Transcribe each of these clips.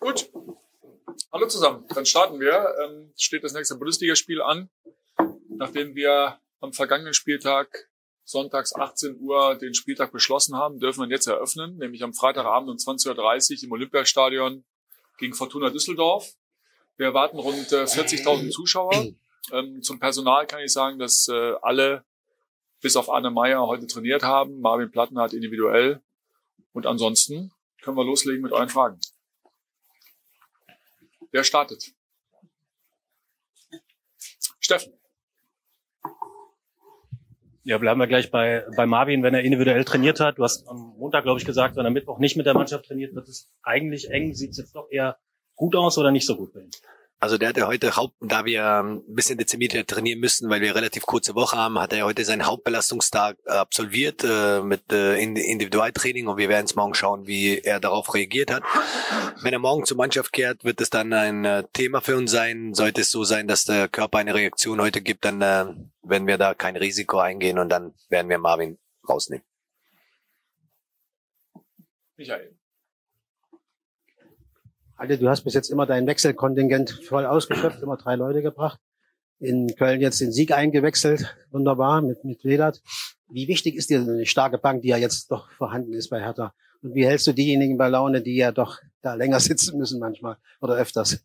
Gut. Hallo zusammen. Dann starten wir. Ähm, steht das nächste Bundesligaspiel an, nachdem wir am vergangenen Spieltag sonntags 18 Uhr den Spieltag beschlossen haben, dürfen wir jetzt eröffnen, nämlich am Freitagabend um 20.30 Uhr im Olympiastadion gegen Fortuna Düsseldorf. Wir erwarten rund 40.000 äh, Zuschauer. Ähm, zum Personal kann ich sagen, dass äh, alle bis auf Anne Meyer heute trainiert haben. Marvin Platten hat individuell. Und ansonsten können wir loslegen mit euren Fragen. Wer startet? Steffen. Ja, bleiben wir gleich bei, bei Marvin, wenn er individuell trainiert hat. Du hast am Montag, glaube ich, gesagt, wenn er Mittwoch nicht mit der Mannschaft trainiert, wird es eigentlich eng. Sieht es jetzt doch eher gut aus oder nicht so gut bei ihm? Also der hatte heute Haupt, da wir ein bisschen dezimierter trainieren müssen, weil wir relativ kurze Woche haben, hat er heute seinen Hauptbelastungstag absolviert äh, mit äh, Individualtraining und wir werden jetzt morgen schauen, wie er darauf reagiert hat. Wenn er morgen zur Mannschaft kehrt, wird es dann ein äh, Thema für uns sein. Sollte es so sein, dass der Körper eine Reaktion heute gibt, dann äh, werden wir da kein Risiko eingehen und dann werden wir Marvin rausnehmen. Michael. Alter, du hast bis jetzt immer dein Wechselkontingent voll ausgeschöpft, immer drei Leute gebracht. In Köln jetzt den Sieg eingewechselt, wunderbar, mit, mit Vedat. Wie wichtig ist dir eine starke Bank, die ja jetzt doch vorhanden ist bei Hertha? Und wie hältst du diejenigen bei Laune, die ja doch da länger sitzen müssen manchmal oder öfters?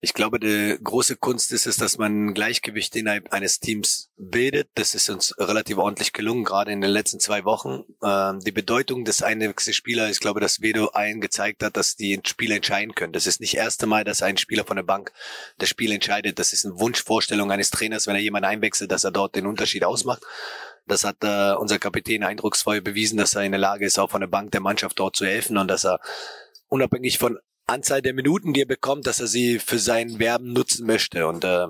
Ich glaube, die große Kunst ist es, dass man Gleichgewicht innerhalb eines Teams bildet. Das ist uns relativ ordentlich gelungen, gerade in den letzten zwei Wochen. Ähm, die Bedeutung des Einwechselspielers, ich glaube, dass Vedo allen gezeigt hat, dass die Spiele entscheiden können. Das ist nicht das erste Mal, dass ein Spieler von der Bank das Spiel entscheidet. Das ist eine Wunschvorstellung eines Trainers, wenn er jemanden einwechselt, dass er dort den Unterschied ausmacht. Das hat äh, unser Kapitän eindrucksvoll bewiesen, dass er in der Lage ist, auch von der Bank der Mannschaft dort zu helfen und dass er unabhängig von Anzahl der Minuten, die er bekommt, dass er sie für sein Werben nutzen möchte. Und äh,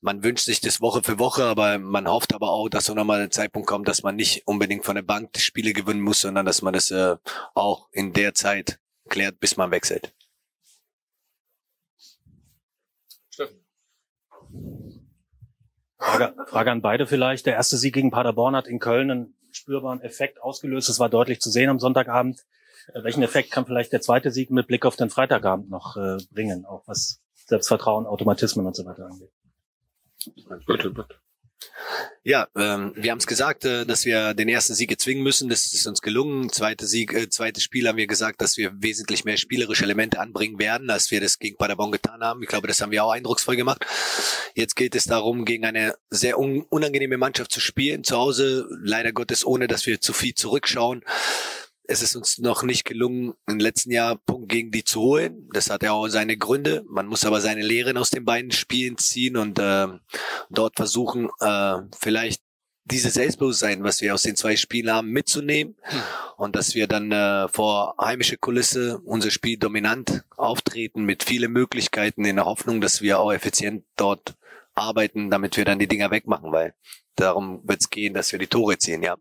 man wünscht sich das Woche für Woche, aber man hofft aber auch, dass so nochmal ein Zeitpunkt kommt, dass man nicht unbedingt von der Bank die Spiele gewinnen muss, sondern dass man das äh, auch in der Zeit klärt, bis man wechselt. Steffen. Frage, Frage an beide vielleicht. Der erste Sieg gegen Paderborn hat in Köln einen spürbaren Effekt ausgelöst. Das war deutlich zu sehen am Sonntagabend. Äh, welchen Effekt kann vielleicht der zweite Sieg mit Blick auf den Freitagabend noch äh, bringen, auch was Selbstvertrauen, Automatismen und so weiter angeht? Bitte, bitte. Ja, ähm, wir haben es gesagt, äh, dass wir den ersten Sieg erzwingen müssen. Das ist uns gelungen. Zweite Sieg, äh, zweites Spiel haben wir gesagt, dass wir wesentlich mehr spielerische Elemente anbringen werden, als wir das gegen Paderborn getan haben. Ich glaube, das haben wir auch eindrucksvoll gemacht. Jetzt geht es darum, gegen eine sehr un unangenehme Mannschaft zu spielen. Zu Hause, leider Gottes, ohne dass wir zu viel zurückschauen es ist uns noch nicht gelungen, im letzten Jahr Punkt gegen die zu holen. Das hat ja auch seine Gründe. Man muss aber seine Lehren aus den beiden Spielen ziehen und äh, dort versuchen, äh, vielleicht dieses Selbstbewusstsein, was wir aus den zwei Spielen haben, mitzunehmen hm. und dass wir dann äh, vor heimische Kulisse unser Spiel dominant auftreten mit vielen Möglichkeiten in der Hoffnung, dass wir auch effizient dort arbeiten, damit wir dann die Dinger wegmachen, weil darum wird es gehen, dass wir die Tore ziehen, ja.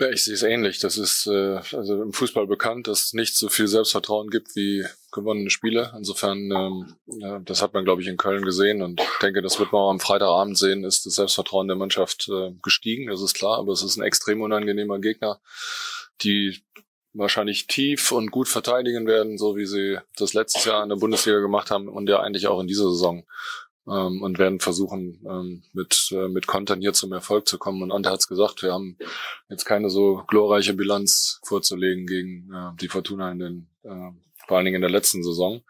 Ja, ich sehe es ähnlich. Das ist äh, also im Fußball bekannt, dass es nicht so viel Selbstvertrauen gibt wie gewonnene Spiele. Insofern, ähm, ja, das hat man, glaube ich, in Köln gesehen und ich denke, das wird man auch am Freitagabend sehen, ist das Selbstvertrauen der Mannschaft äh, gestiegen, das ist klar, aber es ist ein extrem unangenehmer Gegner, die wahrscheinlich tief und gut verteidigen werden, so wie sie das letztes Jahr in der Bundesliga gemacht haben und ja eigentlich auch in dieser Saison ähm, und werden versuchen, ähm, mit, äh, mit Kontern hier zum Erfolg zu kommen. Und Ante hat es gesagt, wir haben jetzt keine so glorreiche Bilanz vorzulegen gegen äh, die Fortuna in den, äh, vor allen Dingen in der letzten Saison.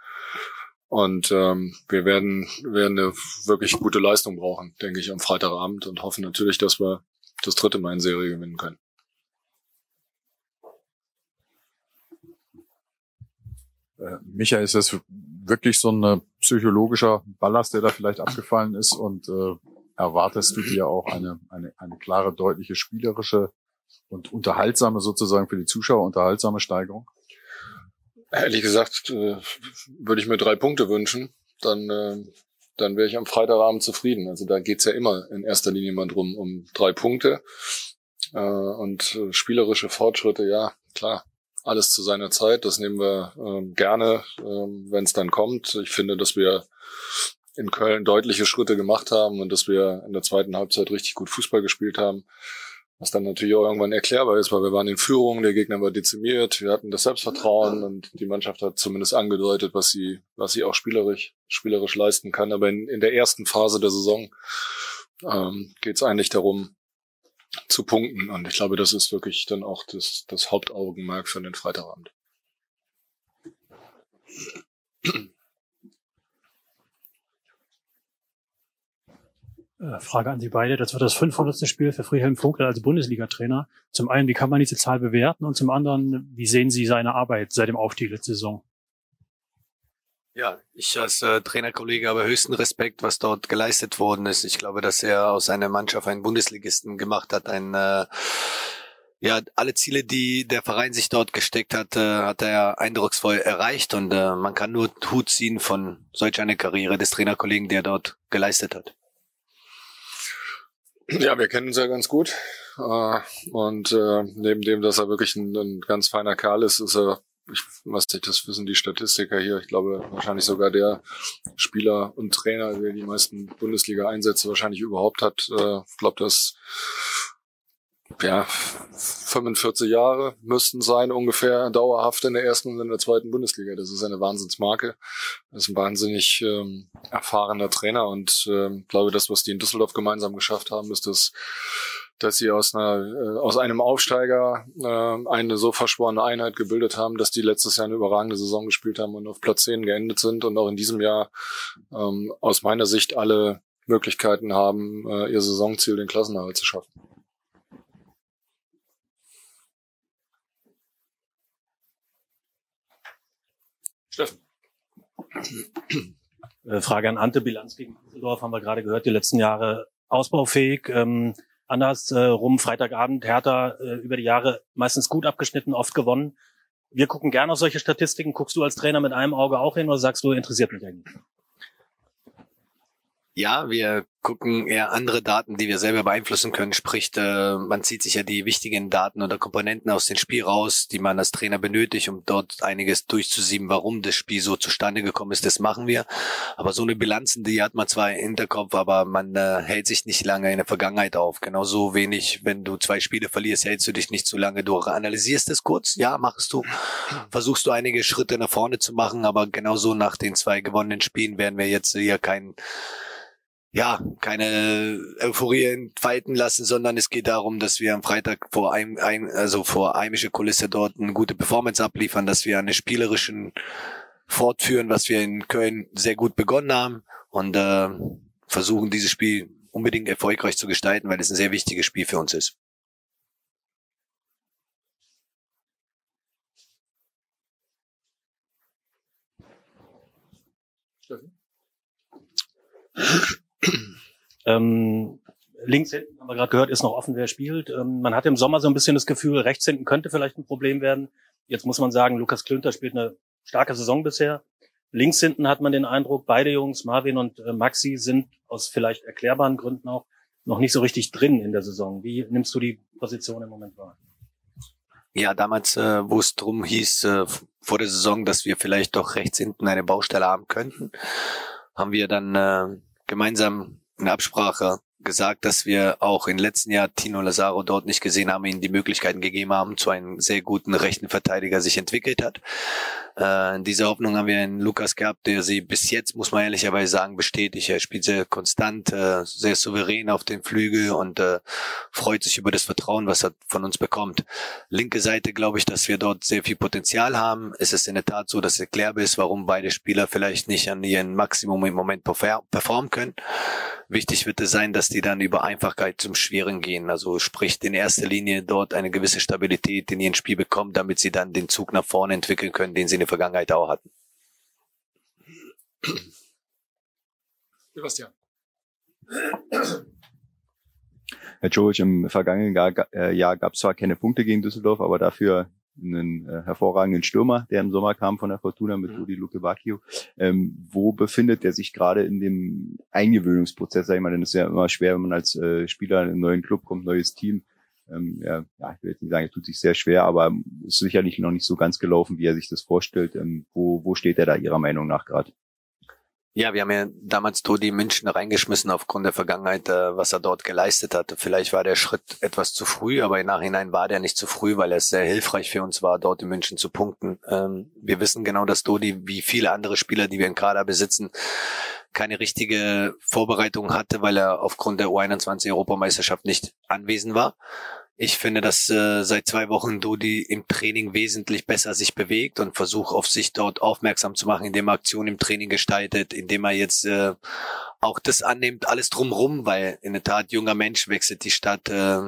Und ähm, wir werden, werden eine wirklich gute Leistung brauchen, denke ich, am Freitagabend und hoffen natürlich, dass wir das dritte Mal in Serie gewinnen können. Äh, Michael, ist das wirklich so ein psychologischer Ballast, der da vielleicht abgefallen ist und äh, erwartest du dir auch eine, eine, eine klare, deutliche spielerische und unterhaltsame sozusagen für die Zuschauer unterhaltsame Steigerung? Ehrlich gesagt, äh, würde ich mir drei Punkte wünschen. Dann, äh, dann wäre ich am Freitagabend zufrieden. Also da geht's ja immer in erster Linie mal drum, um drei Punkte. Äh, und äh, spielerische Fortschritte, ja, klar alles zu seiner Zeit. Das nehmen wir ähm, gerne, ähm, wenn es dann kommt. Ich finde, dass wir in Köln deutliche Schritte gemacht haben und dass wir in der zweiten Halbzeit richtig gut Fußball gespielt haben. Was dann natürlich auch irgendwann erklärbar ist, weil wir waren in Führung, der Gegner war dezimiert, wir hatten das Selbstvertrauen und die Mannschaft hat zumindest angedeutet, was sie, was sie auch spielerisch, spielerisch leisten kann. Aber in, in der ersten Phase der Saison ähm, geht es eigentlich darum, zu punkten. Und ich glaube, das ist wirklich dann auch das, das Hauptaugenmerk für den Freitagabend. Äh, Frage an Sie beide. Das wird das 500. Spiel für Friedhelm Funkel als Bundesliga-Trainer. Zum einen, wie kann man diese Zahl bewerten? Und zum anderen, wie sehen Sie seine Arbeit seit dem Aufstieg letzte Saison? Ja, ich als äh, Trainerkollege habe höchsten Respekt, was dort geleistet worden ist. Ich glaube, dass er aus seiner Mannschaft einen Bundesligisten gemacht hat, ein äh, ja, alle Ziele, die der Verein sich dort gesteckt hat, äh, hat er eindrucksvoll erreicht und äh, man kann nur Hut ziehen von solch einer Karriere des Trainerkollegen, der dort geleistet hat. Ja, wir kennen uns ja ganz gut. Äh, und äh, neben dem, dass er wirklich ein, ein ganz feiner Kerl ist, ist er, ich weiß nicht, das wissen die Statistiker hier, ich glaube wahrscheinlich sogar der Spieler und Trainer, der die meisten Bundesliga-Einsätze wahrscheinlich überhaupt hat. Äh, ich glaube, dass ja, 45 Jahre müssten sein ungefähr dauerhaft in der ersten und in der zweiten Bundesliga. Das ist eine Wahnsinnsmarke. Das ist ein wahnsinnig ähm, erfahrener Trainer und ähm, glaube, das, was die in Düsseldorf gemeinsam geschafft haben, ist das dass sie aus einer äh, aus einem Aufsteiger äh, eine so verschworene Einheit gebildet haben, dass die letztes Jahr eine überragende Saison gespielt haben und auf Platz 10 geendet sind und auch in diesem Jahr ähm, aus meiner Sicht alle Möglichkeiten haben, äh, ihr Saisonziel, den Klassenerhalt zu schaffen. Steffen. Äh, Frage an Ante, Bilanz gegen Düsseldorf haben wir gerade gehört, die letzten Jahre ausbaufähig. Ähm, anders äh, Freitagabend, Hertha äh, über die Jahre meistens gut abgeschnitten, oft gewonnen. Wir gucken gerne auf solche Statistiken. Guckst du als Trainer mit einem Auge auch hin oder sagst du, interessiert mich eigentlich? Ja, wir gucken eher andere Daten, die wir selber beeinflussen können. Sprich, äh, man zieht sich ja die wichtigen Daten oder Komponenten aus dem Spiel raus, die man als Trainer benötigt, um dort einiges durchzusieben, warum das Spiel so zustande gekommen ist. Das machen wir. Aber so eine Bilanzen, die hat man zwar im Hinterkopf, aber man äh, hält sich nicht lange in der Vergangenheit auf. Genauso wenig, wenn du zwei Spiele verlierst, hältst du dich nicht zu lange durch. Analysierst es kurz, ja, machst du. Versuchst du einige Schritte nach vorne zu machen, aber genauso nach den zwei gewonnenen Spielen werden wir jetzt hier keinen ja, keine Euphorie entfalten lassen, sondern es geht darum, dass wir am Freitag vor ein, ein also vor heimische Kulisse dort eine gute Performance abliefern, dass wir eine spielerischen fortführen, was wir in Köln sehr gut begonnen haben und äh, versuchen dieses Spiel unbedingt erfolgreich zu gestalten, weil es ein sehr wichtiges Spiel für uns ist. Steffen? Ähm, links hinten, haben wir gerade gehört, ist noch offen, wer spielt. Ähm, man hat im Sommer so ein bisschen das Gefühl, rechts hinten könnte vielleicht ein Problem werden. Jetzt muss man sagen, Lukas Klünter spielt eine starke Saison bisher. Links hinten hat man den Eindruck, beide Jungs, Marvin und äh, Maxi, sind aus vielleicht erklärbaren Gründen auch noch nicht so richtig drin in der Saison. Wie nimmst du die Position im Moment wahr? Ja, damals, äh, wo es drum hieß, äh, vor der Saison, dass wir vielleicht doch rechts hinten eine Baustelle haben könnten, haben wir dann äh, gemeinsam in Absprache gesagt, dass wir auch im letzten Jahr Tino Lazaro dort nicht gesehen haben, ihnen die Möglichkeiten gegeben haben, zu einem sehr guten rechten Verteidiger sich entwickelt hat. Äh, in dieser Hoffnung haben wir einen Lukas gehabt, der sie bis jetzt, muss man ehrlicherweise sagen, bestätigt. Er spielt sehr konstant, äh, sehr souverän auf den Flügel und äh, freut sich über das Vertrauen, was er von uns bekommt. Linke Seite glaube ich, dass wir dort sehr viel Potenzial haben. Es ist in der Tat so, dass erklärbar ist, warum beide Spieler vielleicht nicht an ihren Maximum im Moment performen können. Wichtig wird es sein, dass die dann über Einfachkeit zum Schweren gehen. Also sprich in erster Linie dort eine gewisse Stabilität in ihrem Spiel bekommen, damit sie dann den Zug nach vorne entwickeln können, den sie in der Vergangenheit auch hatten. Sebastian. Herr Jovic, im vergangenen Jahr, äh, Jahr gab es zwar keine Punkte gegen Düsseldorf, aber dafür einen äh, hervorragenden Stürmer, der im Sommer kam von der Fortuna mit mhm. Rudi Luke Bacchio. Ähm, wo befindet er sich gerade in dem Eingewöhnungsprozess? Sag ich mal, denn es ist ja immer schwer, wenn man als äh, Spieler in einen neuen Club kommt, neues Team. Ähm, ja, ja, ich will jetzt nicht sagen, er tut sich sehr schwer, aber ist sicherlich noch nicht so ganz gelaufen, wie er sich das vorstellt. Ähm, wo, wo steht er da Ihrer Meinung nach gerade? Ja, wir haben ja damals Dodi München reingeschmissen aufgrund der Vergangenheit, äh, was er dort geleistet hatte. Vielleicht war der Schritt etwas zu früh, aber im Nachhinein war der nicht zu früh, weil es sehr hilfreich für uns war, dort in München zu punkten. Ähm, wir wissen genau, dass Dodi, wie viele andere Spieler, die wir in Kader besitzen, keine richtige Vorbereitung hatte, weil er aufgrund der U21 Europameisterschaft nicht anwesend war. Ich finde, dass äh, seit zwei Wochen Dodi im Training wesentlich besser sich bewegt und versucht auf sich dort aufmerksam zu machen, indem er Aktionen im Training gestaltet, indem er jetzt äh, auch das annimmt, alles drumrum, weil in der Tat junger Mensch wechselt die Stadt, äh,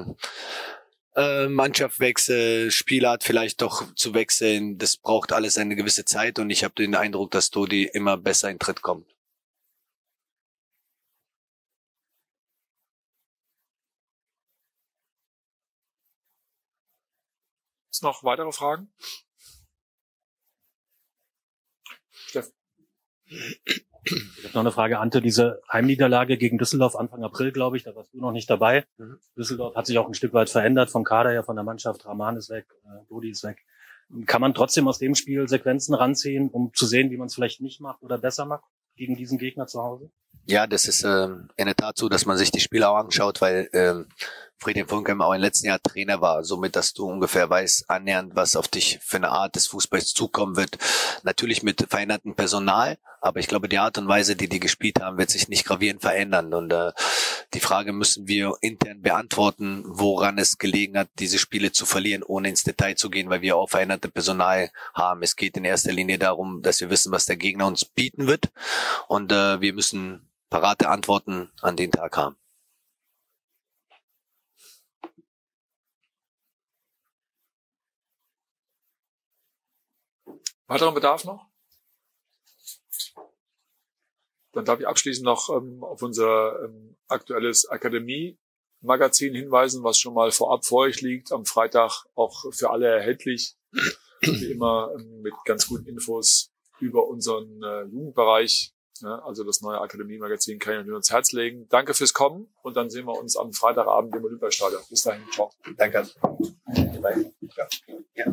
äh, Mannschaft wechselt, Spielart vielleicht doch zu wechseln. Das braucht alles eine gewisse Zeit und ich habe den Eindruck, dass Dodi immer besser in Tritt kommt. Gibt's noch weitere Fragen? Steff. Ich habe noch eine Frage, Ante. Diese Heimniederlage gegen Düsseldorf Anfang April, glaube ich, da warst du noch nicht dabei. Mhm. Düsseldorf hat sich auch ein Stück weit verändert vom Kader her, von der Mannschaft. Rahman ist weg, äh, Dodi ist weg. Kann man trotzdem aus dem Spiel Sequenzen ranziehen, um zu sehen, wie man es vielleicht nicht macht oder besser macht gegen diesen Gegner zu Hause? Ja, das ist äh, in der Tat so, dass man sich die Spiele auch anschaut, weil äh, Friedrich Funkem auch im letzten Jahr Trainer war, somit, dass du ungefähr weißt, annähernd, was auf dich für eine Art des Fußballs zukommen wird. Natürlich mit verändertem Personal, aber ich glaube, die Art und Weise, die die gespielt haben, wird sich nicht gravierend verändern. Und äh, die Frage müssen wir intern beantworten, woran es gelegen hat, diese Spiele zu verlieren, ohne ins Detail zu gehen, weil wir auch veränderte Personal haben. Es geht in erster Linie darum, dass wir wissen, was der Gegner uns bieten wird. Und äh, wir müssen parate Antworten an den Tag haben. Weiterer Bedarf noch? Dann darf ich abschließend noch ähm, auf unser ähm, aktuelles Akademie-Magazin hinweisen, was schon mal vorab vor euch liegt. Am Freitag auch für alle erhältlich. Wie immer ähm, mit ganz guten Infos über unseren äh, Jugendbereich. Ja, also das neue Akademie-Magazin kann ich nur ins Herz legen. Danke fürs Kommen und dann sehen wir uns am Freitagabend im Olympiastadion. Bis dahin, ciao. Danke. Ja. ja.